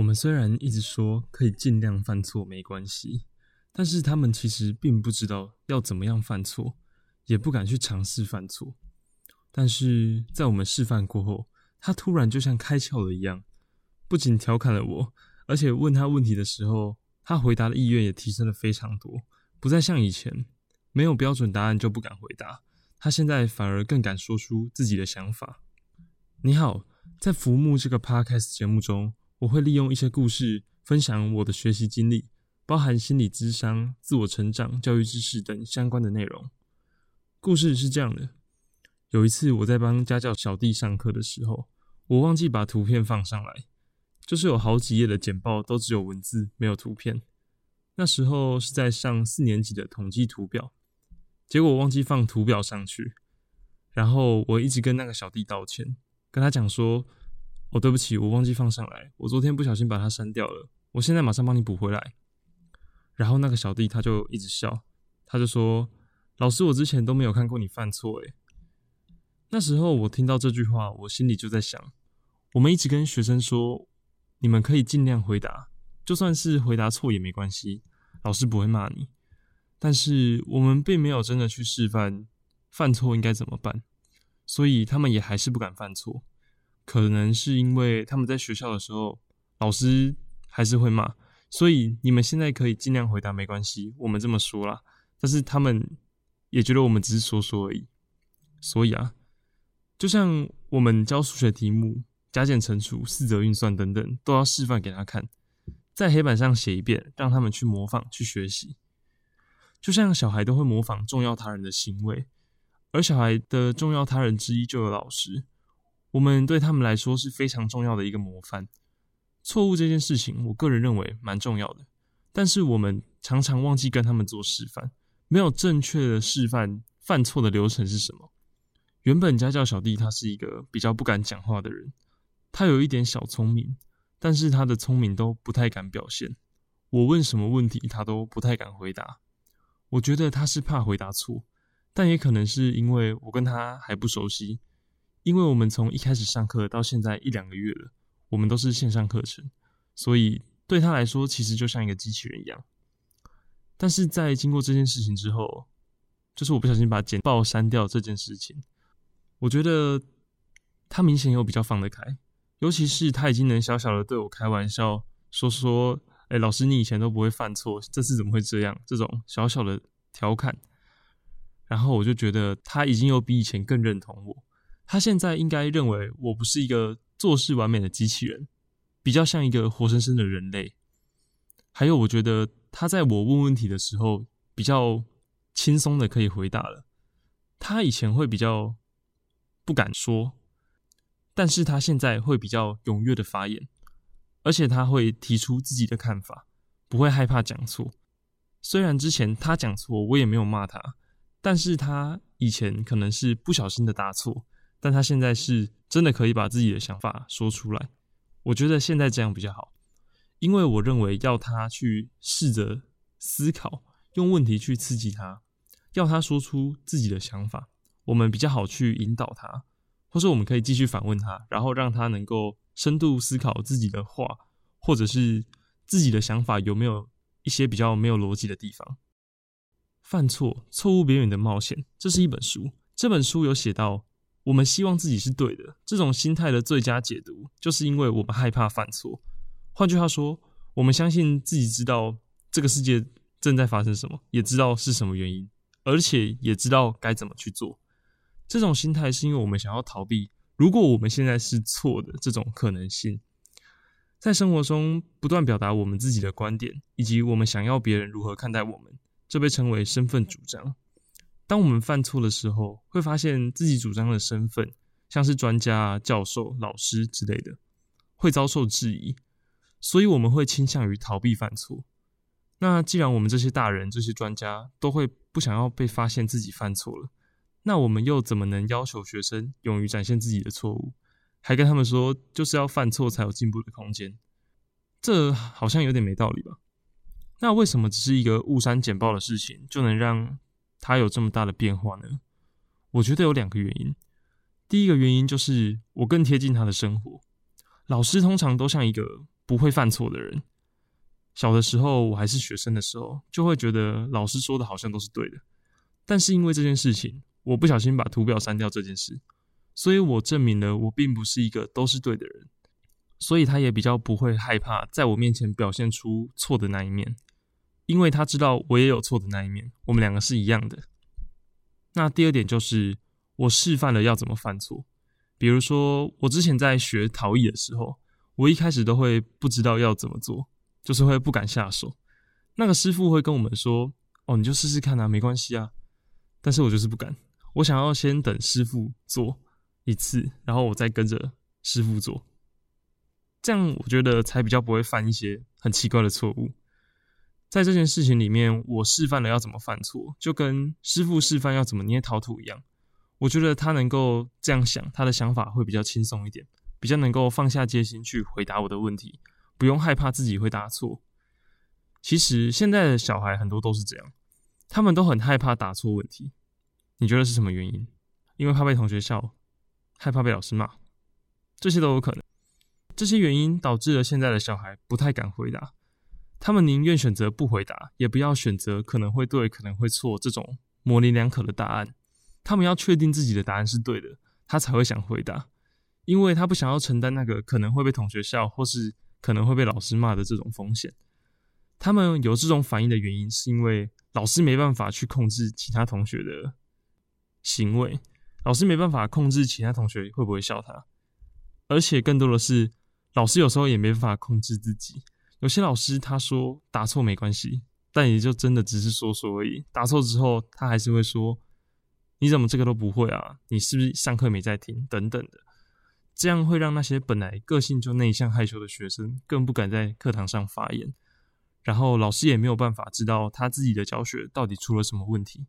我们虽然一直说可以尽量犯错没关系，但是他们其实并不知道要怎么样犯错，也不敢去尝试犯错。但是在我们示范过后，他突然就像开窍了一样，不仅调侃了我，而且问他问题的时候，他回答的意愿也提升了非常多，不再像以前没有标准答案就不敢回答，他现在反而更敢说出自己的想法。你好，在浮木这个 podcast 节目中。我会利用一些故事分享我的学习经历，包含心理智商、自我成长、教育知识等相关的内容。故事是这样的：有一次我在帮家教小弟上课的时候，我忘记把图片放上来，就是有好几页的简报都只有文字没有图片。那时候是在上四年级的统计图表，结果忘记放图表上去，然后我一直跟那个小弟道歉，跟他讲说。哦，对不起，我忘记放上来。我昨天不小心把它删掉了。我现在马上帮你补回来。然后那个小弟他就一直笑，他就说：“老师，我之前都没有看过你犯错。”诶，那时候我听到这句话，我心里就在想：我们一直跟学生说，你们可以尽量回答，就算是回答错也没关系，老师不会骂你。但是我们并没有真的去示范犯错应该怎么办，所以他们也还是不敢犯错。可能是因为他们在学校的时候，老师还是会骂，所以你们现在可以尽量回答，没关系。我们这么说啦，但是他们也觉得我们只是说说而已。所以啊，就像我们教数学题目，加减乘除、四则运算等等，都要示范给他看，在黑板上写一遍，让他们去模仿、去学习。就像小孩都会模仿重要他人的行为，而小孩的重要他人之一就有老师。我们对他们来说是非常重要的一个模范。错误这件事情，我个人认为蛮重要的，但是我们常常忘记跟他们做示范，没有正确的示范犯错的流程是什么。原本家教小弟他是一个比较不敢讲话的人，他有一点小聪明，但是他的聪明都不太敢表现。我问什么问题，他都不太敢回答。我觉得他是怕回答错，但也可能是因为我跟他还不熟悉。因为我们从一开始上课到现在一两个月了，我们都是线上课程，所以对他来说其实就像一个机器人一样。但是在经过这件事情之后，就是我不小心把简报删掉这件事情，我觉得他明显有比较放得开，尤其是他已经能小小的对我开玩笑，说说，哎，老师你以前都不会犯错，这次怎么会这样？这种小小的调侃，然后我就觉得他已经有比以前更认同我。他现在应该认为我不是一个做事完美的机器人，比较像一个活生生的人类。还有，我觉得他在我问问题的时候比较轻松的可以回答了。他以前会比较不敢说，但是他现在会比较踊跃的发言，而且他会提出自己的看法，不会害怕讲错。虽然之前他讲错，我也没有骂他，但是他以前可能是不小心的答错。但他现在是真的可以把自己的想法说出来，我觉得现在这样比较好，因为我认为要他去试着思考，用问题去刺激他，要他说出自己的想法，我们比较好去引导他，或者我们可以继续反问他，然后让他能够深度思考自己的话，或者是自己的想法有没有一些比较没有逻辑的地方。犯错，错误边缘的冒险，这是一本书，这本书有写到。我们希望自己是对的，这种心态的最佳解读，就是因为我们害怕犯错。换句话说，我们相信自己知道这个世界正在发生什么，也知道是什么原因，而且也知道该怎么去做。这种心态是因为我们想要逃避，如果我们现在是错的这种可能性，在生活中不断表达我们自己的观点，以及我们想要别人如何看待我们，这被称为身份主张。当我们犯错的时候，会发现自己主张的身份，像是专家、教授、老师之类的，会遭受质疑，所以我们会倾向于逃避犯错。那既然我们这些大人、这些专家都会不想要被发现自己犯错了，那我们又怎么能要求学生勇于展现自己的错误，还跟他们说就是要犯错才有进步的空间？这好像有点没道理吧？那为什么只是一个误删简报的事情，就能让？他有这么大的变化呢？我觉得有两个原因。第一个原因就是我更贴近他的生活。老师通常都像一个不会犯错的人。小的时候，我还是学生的时候，就会觉得老师说的好像都是对的。但是因为这件事情，我不小心把图表删掉这件事，所以我证明了我并不是一个都是对的人。所以他也比较不会害怕在我面前表现出错的那一面，因为他知道我也有错的那一面，我们两个是一样的。那第二点就是我示范了要怎么犯错，比如说我之前在学陶艺的时候，我一开始都会不知道要怎么做。就是会不敢下手，那个师傅会跟我们说：“哦，你就试试看啊，没关系啊。”但是我就是不敢，我想要先等师傅做一次，然后我再跟着师傅做，这样我觉得才比较不会犯一些很奇怪的错误。在这件事情里面，我示范了要怎么犯错，就跟师傅示范要怎么捏陶土一样。我觉得他能够这样想，他的想法会比较轻松一点，比较能够放下戒心去回答我的问题。不用害怕自己会答错。其实现在的小孩很多都是这样，他们都很害怕答错问题。你觉得是什么原因？因为怕被同学笑，害怕被老师骂，这些都有可能。这些原因导致了现在的小孩不太敢回答，他们宁愿选择不回答，也不要选择可能会对、可能会错这种模棱两可的答案。他们要确定自己的答案是对的，他才会想回答，因为他不想要承担那个可能会被同学笑或是。可能会被老师骂的这种风险，他们有这种反应的原因，是因为老师没办法去控制其他同学的行为，老师没办法控制其他同学会不会笑他，而且更多的是，老师有时候也没办法控制自己。有些老师他说答错没关系，但也就真的只是说说而已。答错之后，他还是会说：“你怎么这个都不会啊？你是不是上课没在听？”等等的。这样会让那些本来个性就内向害羞的学生更不敢在课堂上发言，然后老师也没有办法知道他自己的教学到底出了什么问题，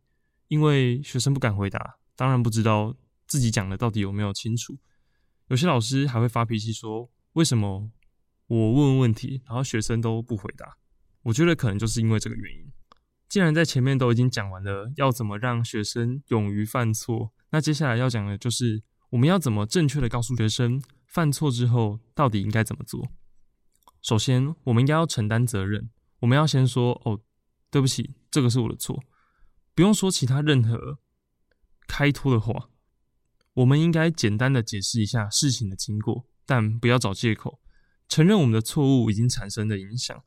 因为学生不敢回答，当然不知道自己讲的到底有没有清楚。有些老师还会发脾气说：“为什么我问问题，然后学生都不回答？”我觉得可能就是因为这个原因。既然在前面都已经讲完了要怎么让学生勇于犯错，那接下来要讲的就是。我们要怎么正确的告诉学生犯错之后到底应该怎么做？首先，我们应该要承担责任。我们要先说：“哦，对不起，这个是我的错。”不用说其他任何开脱的话。我们应该简单的解释一下事情的经过，但不要找借口，承认我们的错误已经产生的影响，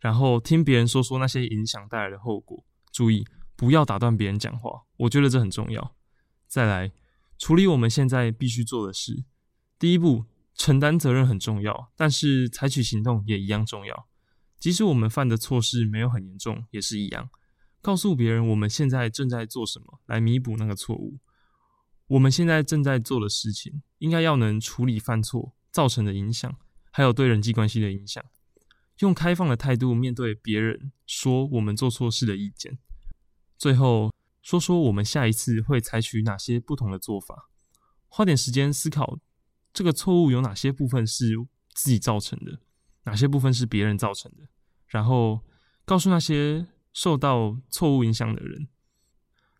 然后听别人说说那些影响带来的后果。注意，不要打断别人讲话。我觉得这很重要。再来。处理我们现在必须做的事。第一步，承担责任很重要，但是采取行动也一样重要。即使我们犯的错事没有很严重，也是一样。告诉别人我们现在正在做什么，来弥补那个错误。我们现在正在做的事情，应该要能处理犯错造成的影响，还有对人际关系的影响。用开放的态度面对别人说我们做错事的意见。最后。说说我们下一次会采取哪些不同的做法，花点时间思考这个错误有哪些部分是自己造成的，哪些部分是别人造成的，然后告诉那些受到错误影响的人，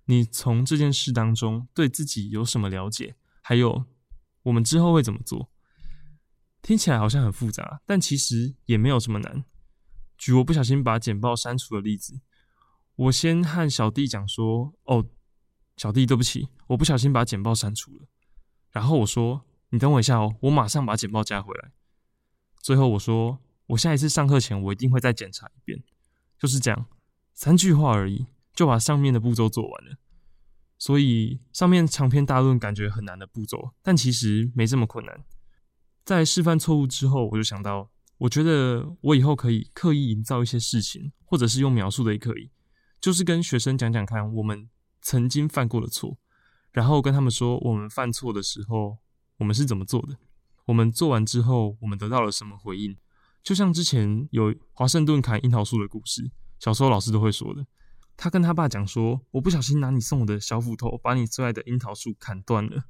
你从这件事当中对自己有什么了解，还有我们之后会怎么做。听起来好像很复杂，但其实也没有这么难。举我不小心把简报删除的例子。我先和小弟讲说：“哦，小弟，对不起，我不小心把简报删除了。”然后我说：“你等我一下哦，我马上把简报加回来。”最后我说：“我下一次上课前，我一定会再检查一遍。”就是这样，三句话而已，就把上面的步骤做完了。所以上面长篇大论感觉很难的步骤，但其实没这么困难。在示范错误之后，我就想到，我觉得我以后可以刻意营造一些事情，或者是用描述的也可以。就是跟学生讲讲看，我们曾经犯过的错，然后跟他们说我们犯错的时候，我们是怎么做的，我们做完之后，我们得到了什么回应。就像之前有华盛顿砍樱桃树的故事，小时候老师都会说的。他跟他爸讲说，我不小心拿你送我的小斧头，把你最爱的樱桃树砍断了。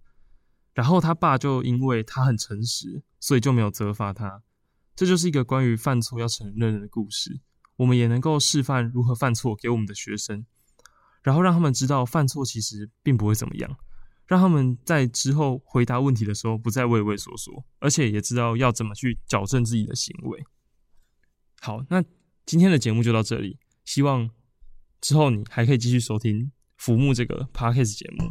然后他爸就因为他很诚实，所以就没有责罚他。这就是一个关于犯错要承认的故事。我们也能够示范如何犯错给我们的学生，然后让他们知道犯错其实并不会怎么样，让他们在之后回答问题的时候不再畏畏缩缩，而且也知道要怎么去矫正自己的行为。好，那今天的节目就到这里，希望之后你还可以继续收听《浮木》这个 podcast 节目。